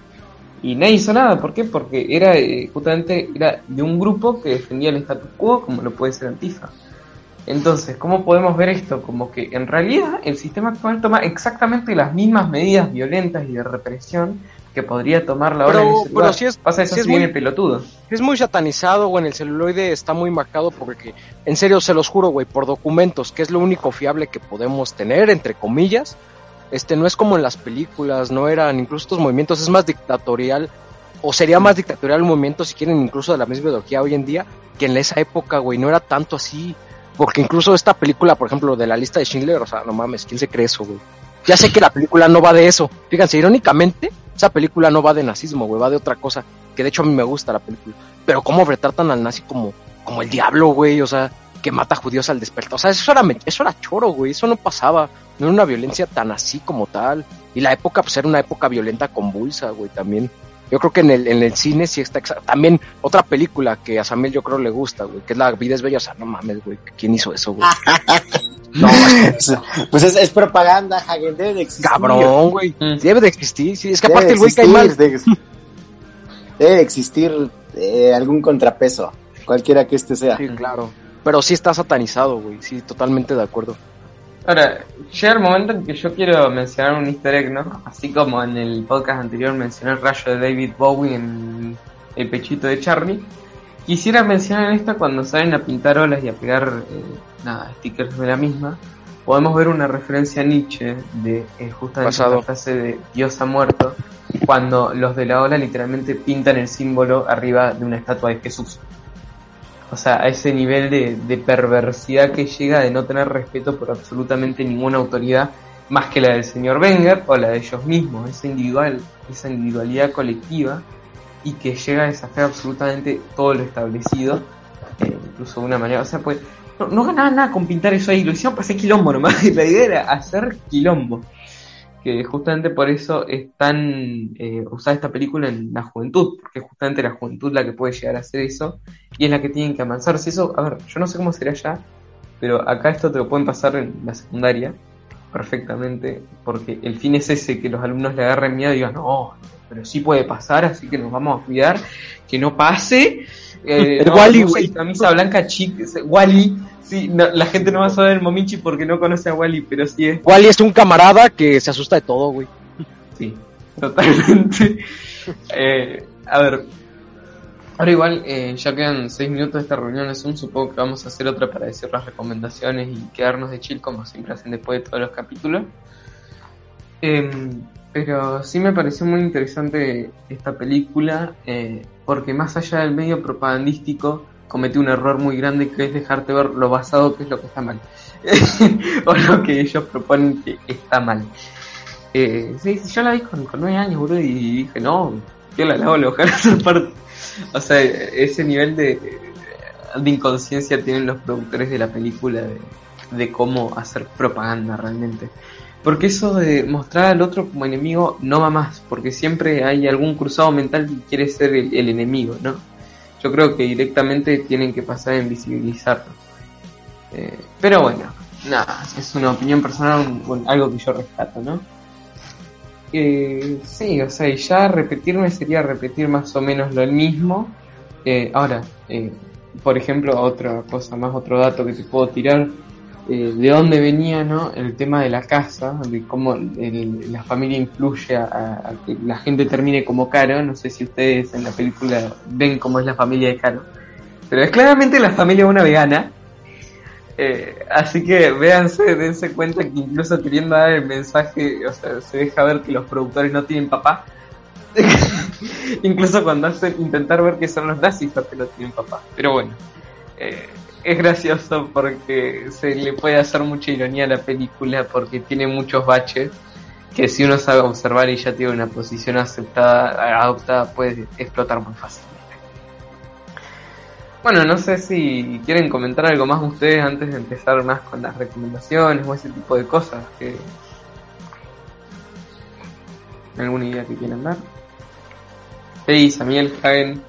Y nadie hizo nada, ¿por qué? Porque era eh, justamente era de un grupo que defendía el status quo como lo puede ser Antifa. Entonces, ¿cómo podemos ver esto? Como que en realidad el sistema actual toma exactamente las mismas medidas violentas y de represión que podría tomar la Pero- ola en ese pero lugar. sí es- Pasa eso es si viene muy- pelotudo. Es muy satanizado, güey, en el celuloide está muy marcado porque, en serio, se los juro, güey, por documentos, que es lo único fiable que podemos tener, entre comillas, este, no es como en las películas, no eran incluso estos movimientos, es más dictatorial, o sería más dictatorial el movimiento, si quieren, incluso de la misma ideología hoy en día, que en esa época, güey, no era tanto así, porque incluso esta película, por ejemplo, de la lista de Schindler, o sea, no mames, ¿quién se cree eso, güey? Ya sé que la película no va de eso. Fíjense, irónicamente, esa película no va de nazismo, güey, va de otra cosa. Que de hecho a mí me gusta la película. Pero cómo retratan al nazi como, como el diablo, güey, o sea, que mata judíos al despertar. O sea, eso era, eso era choro, güey, eso no pasaba. No era una violencia tan así como tal. Y la época, pues era una época violenta convulsa, güey, también. Yo creo que en el, en el cine sí está También otra película que a Samuel yo creo le gusta, güey, que es La vida es bella. O sea, no mames, güey, ¿quién hizo eso, güey? No, es Pues es, es propaganda, Hagen, debe de existir. cabrón, güey. Mm. Debe de existir, sí. Es que Debe aparte el güey cae mal. Debe, debe de existir eh, algún contrapeso, cualquiera que este sea. Sí, claro. Pero sí está satanizado, güey. Sí, totalmente de acuerdo. Ahora, llega el momento en que yo quiero mencionar un easter egg, ¿no? Así como en el podcast anterior mencioné el rayo de David Bowie en el pechito de Charlie. Quisiera mencionar esta cuando salen a pintar olas y a pegar eh, nada, stickers de la misma. Podemos ver una referencia a Nietzsche de eh, justamente Pasado. la frase de Dios ha muerto, cuando los de la ola literalmente pintan el símbolo arriba de una estatua de Jesús. O sea, a ese nivel de, de perversidad que llega de no tener respeto por absolutamente ninguna autoridad más que la del señor Wenger o la de ellos mismos, esa individual, esa individualidad colectiva y que llega a desafiar absolutamente todo lo establecido, eh, incluso de una manera, o sea, pues no, no ganaban nada con pintar eso ahí, lo hicieron para hacer quilombo nomás, la idea era hacer quilombo, que justamente por eso es tan eh, usada esta película en la juventud, porque es justamente la juventud la que puede llegar a hacer eso, y es la que tienen que avanzar. Si eso, a ver, yo no sé cómo será allá, pero acá esto te lo pueden pasar en la secundaria perfectamente, porque el fin es ese, que los alumnos le agarren miedo y digan, no, pero sí puede pasar, así que nos vamos a cuidar, que no pase. Eh, El no, Wally, no camisa blanca chica, Wally, sí, no, la gente no va a saber el Momichi porque no conoce a Wally, pero sí es Wally es un camarada que se asusta de todo, güey. Sí, totalmente. Eh, a ver, ahora igual, eh, ya quedan seis minutos de esta reunión de Zoom, supongo que vamos a hacer otra para decir las recomendaciones y quedarnos de chill como siempre hacen después de todos los capítulos. Em, pero sí me pareció muy interesante esta película, eh, porque más allá del medio propagandístico, cometió un error muy grande que es dejarte ver lo basado que es lo que está mal. o lo que ellos proponen que está mal. Eh, sí, sí, yo la vi con, con 9 años, boludo, y dije, no, yo la lavo, ojalá ser parte. O sea, ese nivel de, de inconsciencia tienen los productores de la película de, de cómo hacer propaganda realmente. Porque eso de mostrar al otro como enemigo no va más, porque siempre hay algún cruzado mental que quiere ser el enemigo, ¿no? Yo creo que directamente tienen que pasar a invisibilizarlo. Eh, pero bueno, nada, es una opinión personal, algo que yo rescato, ¿no? Eh, sí, o sea, y ya repetirme sería repetir más o menos lo mismo. Eh, ahora, eh, por ejemplo, otra cosa más, otro dato que te puedo tirar, eh, de dónde venía, ¿no? El tema de la casa, de cómo la familia influye a que la gente termine como Caro. No sé si ustedes en la película ven cómo es la familia de Caro. Pero es claramente la familia de una vegana. Eh, así que véanse, dense cuenta que incluso queriendo dar el mensaje, o sea, se deja ver que los productores no tienen papá. incluso cuando hacen intentar ver que son los nazis los que no tienen papá. Pero bueno, eh, es gracioso porque se le puede hacer mucha ironía a la película porque tiene muchos baches que si uno sabe observar y ya tiene una posición aceptada, adoptada, puede explotar muy fácilmente. Bueno, no sé si quieren comentar algo más ustedes antes de empezar más con las recomendaciones o ese tipo de cosas. Que... ¿Alguna idea que quieran dar? Hey, Samuel, Hagen.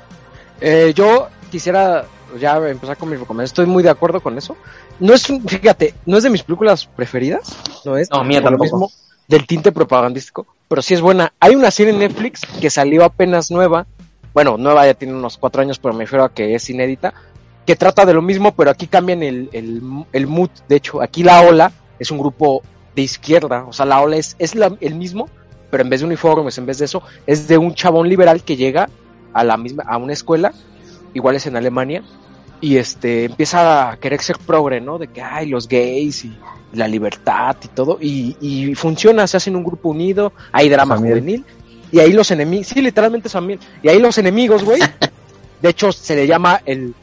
Eh, yo quisiera ya empezar con mi recomendación. Estoy muy de acuerdo con eso. No es un, fíjate, no es de mis películas preferidas, no es. No, mía tampoco. mismo del tinte propagandístico, pero sí es buena. Hay una serie en Netflix que salió apenas nueva. Bueno, nueva ya tiene unos cuatro años, pero me refiero a que es inédita. Que trata de lo mismo, pero aquí cambian el, el, el mood. De hecho, aquí la ola es un grupo de izquierda. O sea, la ola es, es la- el mismo, pero en vez de uniformes, en vez de eso, es de un chabón liberal que llega a la misma, a una escuela, igual es en Alemania, y este empieza a querer ser progre, ¿no? De que hay los gays y la libertad y todo, y, y funciona, se hacen un grupo unido, hay drama Samuel. juvenil, y ahí los enemigos, sí, literalmente Samuel, y ahí los enemigos, güey, de hecho se le llama el,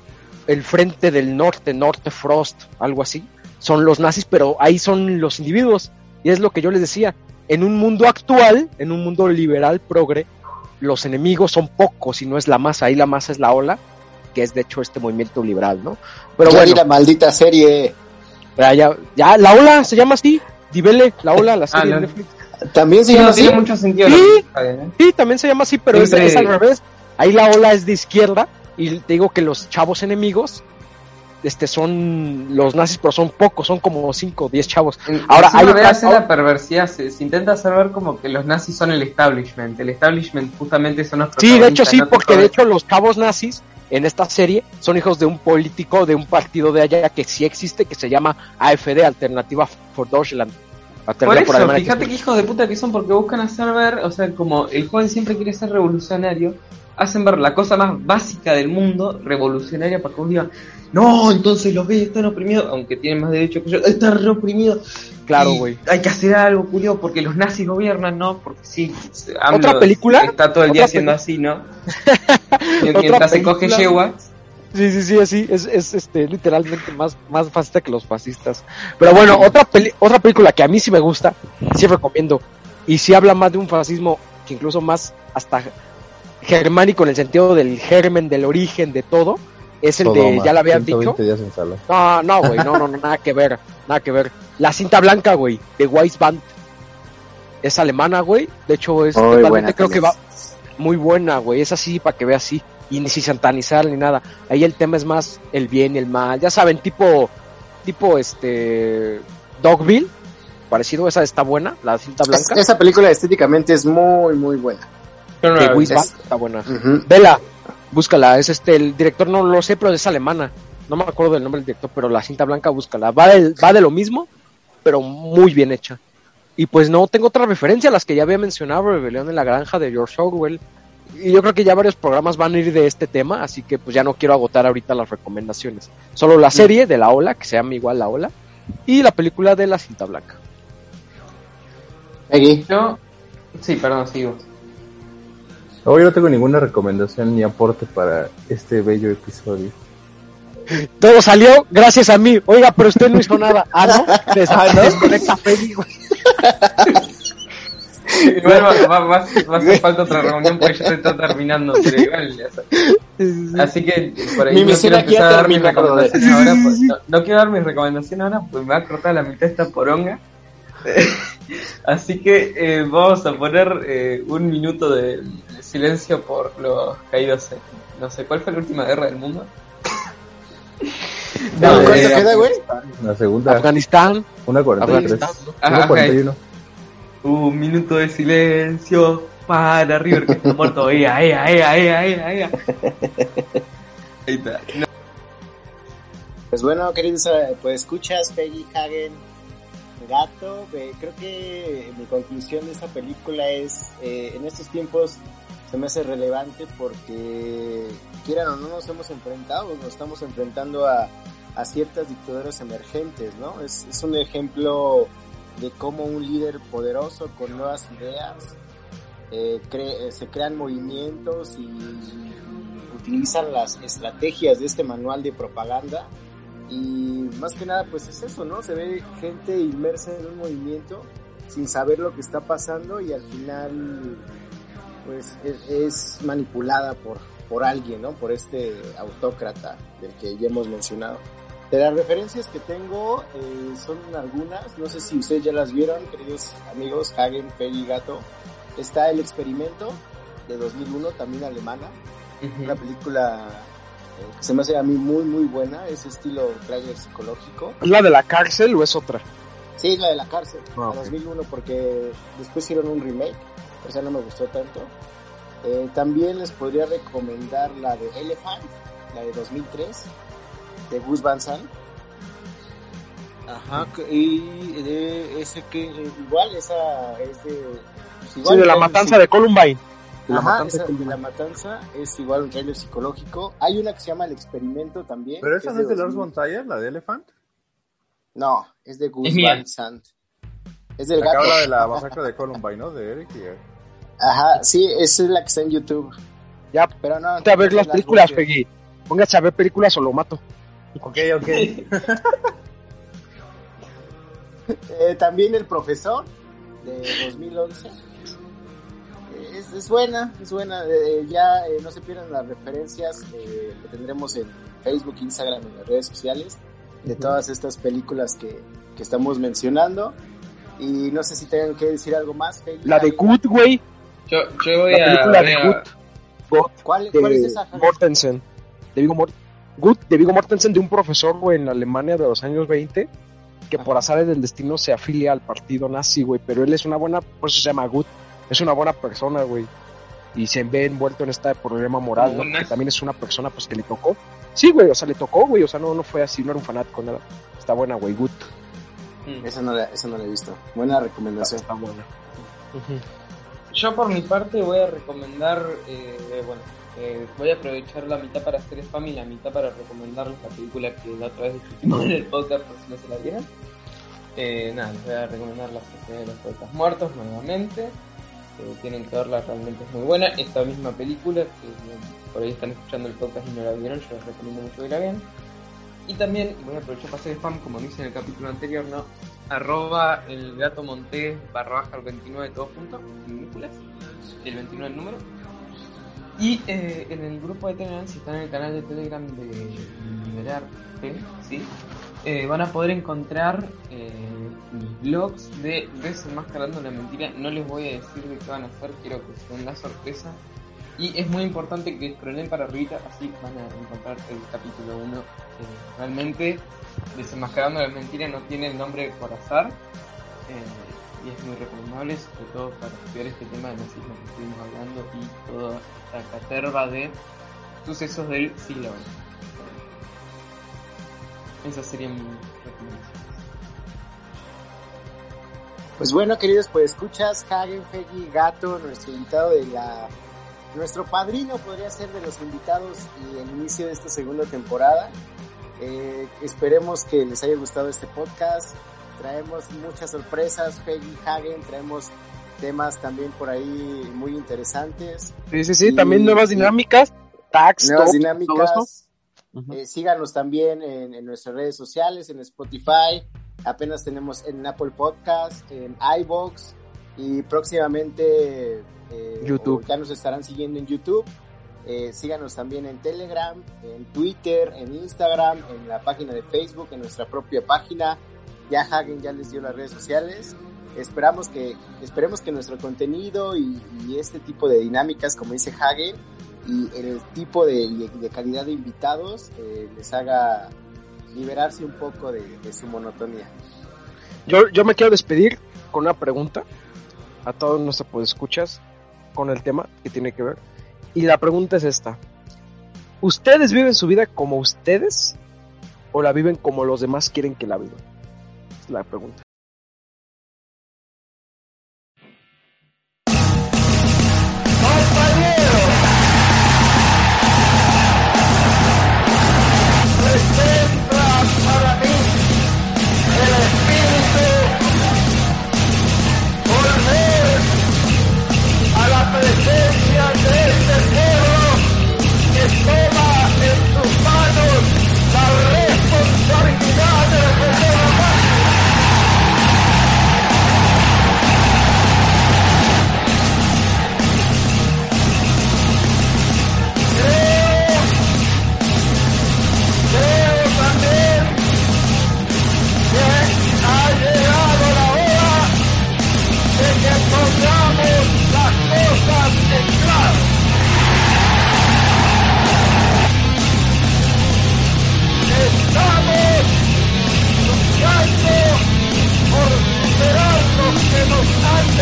el Frente del Norte, Norte Frost, algo así, son los nazis, pero ahí son los individuos, y es lo que yo les decía, en un mundo actual, en un mundo liberal, progre, los enemigos son pocos y no es la masa, ahí la masa es la ola, que es de hecho este movimiento liberal, ¿no? Pero ya bueno, la maldita serie. ya, ya, la ola se llama así, Dibele, la ola, la serie Ah, de no. Netflix. También se Sí, llama no así. tiene mucho sentido. Sí. ¿eh? Sí, también se llama así, pero es, es al revés. Ahí la ola es de izquierda y te digo que los chavos enemigos este son los nazis, pero son pocos, son como 5 o 10 chavos. Ahora, hay otra- la perversidad, se, se intenta hacer ver como que los nazis son el establishment. El establishment justamente son los Sí, de hecho sí, porque de hecho los chavos nazis en esta serie son hijos de un político de un partido de allá que sí existe, que se llama AFD, Alternativa for Deutschland. Por eso, fíjate que hijos de puta que son porque buscan hacer ver, o sea, como el joven siempre quiere ser revolucionario, hacen ver la cosa más básica del mundo revolucionaria para que uno diga, no, entonces los gays están oprimidos, aunque tienen más derechos que yo, están reoprimidos. Claro, güey. Hay que hacer algo, curioso, porque los nazis gobiernan, ¿no? Porque sí, AMLO ¿Otra película? Está todo el día ¿Otra haciendo así, ¿no? ¿Otra Mientras se coge yeguas. Sí, sí, sí, así, es, es este, literalmente más, más fascista que los fascistas. Pero bueno, otra peli- otra película que a mí sí me gusta, sí recomiendo, y sí habla más de un fascismo que incluso más hasta germánico en el sentido del germen, del origen, de todo, es el de, ya lo habías dicho, 120 días en sala. no, no, güey, no, no, no, nada que ver, nada que ver. La cinta blanca, güey, de Weissband, es alemana, güey, de hecho es Muy totalmente, buena creo que va, muy buena, güey. Es así para que vea así. Y ni si satanizar ni nada. Ahí el tema es más el bien y el mal. Ya saben, tipo, tipo este, Dogville. Parecido, esa está buena, la cinta Es- blanca. esa película estéticamente es muy, muy buena. Yo no de es- está buena. Vela, búscala. Es este, el director no lo sé, pero es alemana. No me acuerdo del nombre del director, pero la cinta blanca, búscala. Va, del- va de lo mismo, pero muy bien hecha. Y pues no tengo otra referencia a las que ya había mencionado, Rebelión en la Granja de George Orwell. Y yo creo que ya varios programas van a ir de este tema, así que pues ya no quiero agotar ahorita las recomendaciones. Solo la serie de La Ola, que se llama igual La Ola, y la película de la cinta blanca. Peggy. Yo, sí, perdón, sigo. Hoy no tengo ninguna recomendación ni aporte para este bello episodio. Todo salió gracias a mí. Oiga, pero usted no hizo nada. Ah, ¿no? Des- desconecta Freddy, güey. Igual va, va- va- va a hacer falta otra reunión porque ya se está terminando, pero igual. ya. Así que por ahí Mi no quiero empezar a dar mis recomendaciones ahora. pues, no, no quiero dar mis recomendaciones ahora, pues me va a cortar la mitad esta poronga. Así que eh, vamos a poner eh, un minuto de silencio por los caídos en no sé, ¿cuál fue la última guerra del mundo? No, ¿Cuánto eh, queda, güey? La segunda, Afganistán. una 43. Afganistán. Ajá, Una 41. Un minuto de silencio para River que está muerto. Ea, ea, ea, ea, ea, ea. Ahí está. No, Pues bueno, queridos, eh, pues escuchas Peggy Hagen, Gato. eh, creo que mi conclusión de esta película es, eh, en estos tiempos se me hace relevante porque, quieran o no, nos hemos enfrentado, nos estamos enfrentando a, a ciertas dictaduras emergentes, ¿no? Es, un ejemplo de cómo un líder poderoso con nuevas ideas eh, eh, se crean movimientos y utilizan las estrategias de este manual de propaganda y más que nada pues es eso, ¿no? Se ve gente inmersa en un movimiento sin saber lo que está pasando y al final pues es, es manipulada por, por alguien, ¿no? Por este autócrata del que ya hemos mencionado. De las referencias que tengo eh, son algunas, no sé si ustedes ya las vieron, queridos amigos, Hagen, Peggy, Gato. Está El Experimento de 2001, también alemana, una película eh, que se me hace a mí muy muy buena, es estilo thriller psicológico. ¿Es la de la cárcel o es otra? Sí, la de la cárcel, Ah, de ok. 2001, porque después hicieron un remake, o sea, no me gustó tanto. Eh, también les podría recomendar la de Elephant, la de 2003, de Gus Van Sant. Ajá, y de ese que igual esa es de... pues, igual Sí, de la trailer matanza de Columbine. De la Ajá, matanza esa de de la matanza es igual un trailer psicológico. Hay una que se llama El Experimento también. Pero esa no es de Lars 2000. von Trier, la de Elephant. No, es de Gus Es. Van Sant. Es del Acá gato. habla de la masacre de Columbine, ¿no? De Eric y... Ajá, sí, esa es la que está en YouTube. Ya, Pero no. ponte a ver las las películas. Peggy. Póngase a ver películas o lo mato. Ok, ok. Eh, también El Profesor, de 2011. Eh, Es, es buena, es buena. Eh, ya eh, no se pierdan las referencias eh, que tendremos en Facebook, Instagram, en las redes sociales, de todas estas películas que, que estamos mencionando. Y no sé si tengan que decir algo más. Peggy, La de. Good, güey. Yo, yo voy La a. película voy de a- Good. God, ¿Cuál, cuál es de esa? Mortensen. De Viggo Mort Good, de Viggo Mortensen, de un profesor, güey, en Alemania de los años 20, que por azares del destino se afilia al partido nazi, güey. Pero él es una buena, por eso se llama Good. Es una buena persona, güey. Y se ve envuelto en este problema moral, ¿no? Que también es una persona, pues, que le tocó. Sí, güey, o sea, le tocó, güey. O sea, no, no fue así, no era un fanático, nada. Está buena, güey, Good. Mm. Esa no, la, esa no la he visto. Buena recomendación. Está buena. Ujú. Yo por mi parte voy a recomendar, eh, bueno, eh, voy a aprovechar la mitad para hacer spam y la mitad para recomendarles la película que la otra vez discutimos en el podcast por si no se la vieron. Eh, nada, les voy a recomendar la Sociedad de los Poetas Muertos nuevamente. Eh, tienen que verla, realmente es muy buena. Esta misma película, que por ahí están escuchando el podcast y no la vieron, yo les recomiendo mucho que la vean. Y también voy a aprovechar para hacer spam, como dice en el capítulo anterior, ¿no? Arroba el gato montés barra baja el 29 todo junto, minúsculas, el 29 el número. Y eh, en el grupo de Telegram, si están en el canal de Telegram de Liberarte, ¿sí? Eh, van a poder encontrar eh, blogs de Desenmascarando la Mentira. No les voy a decir de qué van a hacer, quiero que sea una sorpresa. Y es muy importante que scrollen para arriba, así van a encontrar el capítulo 1. Eh, realmente, Desenmascarando la Mentira no tiene el nombre por azar. eh, y es muy recomendable, sobre todo para estudiar este tema de nazismo que estuvimos hablando y toda esta caterva de sucesos del siglo XX. Esas serían mis recomendaciones. Pues bueno, queridos, pues escuchas Hagen Feggy Gato, nuestro invitado de la. Nuestro padrino podría ser de los invitados y el inicio de esta segunda temporada. Eh, esperemos que les haya gustado este podcast. Traemos muchas sorpresas, Peggy Hagen, traemos temas también por ahí muy interesantes. Sí, sí, sí. Y- También nuevas dinámicas. Tax, nuevas top, todo dinámicas. Eh, síganos también en, en nuestras redes sociales, en Spotify. Apenas tenemos en Apple Podcast, en iBox y próximamente eh, YouTube. ya nos estarán siguiendo en YouTube. Eh, síganos también en Telegram, en Twitter, en Instagram, en la página de Facebook, en nuestra propia página. Ya Hagen ya les dio las redes sociales. Esperamos que, esperemos que nuestro contenido y, y este tipo de dinámicas, como dice Hagen, y el tipo de, de calidad de invitados eh, les haga liberarse un poco de, de su monotonía. Yo, yo me quiero despedir con una pregunta a todos nuestros escuchas con el tema que tiene que ver. Y la pregunta es esta. ¿Ustedes viven su vida como ustedes o la viven como los demás quieren que la vivan? Es la pregunta.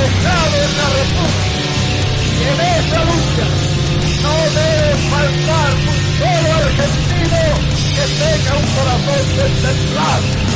Dejado en la República. Y en esa lucha no debe faltar un solo argentino que tenga un corazón destemplado.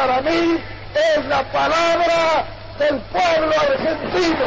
Para mí es la palabra del pueblo argentino.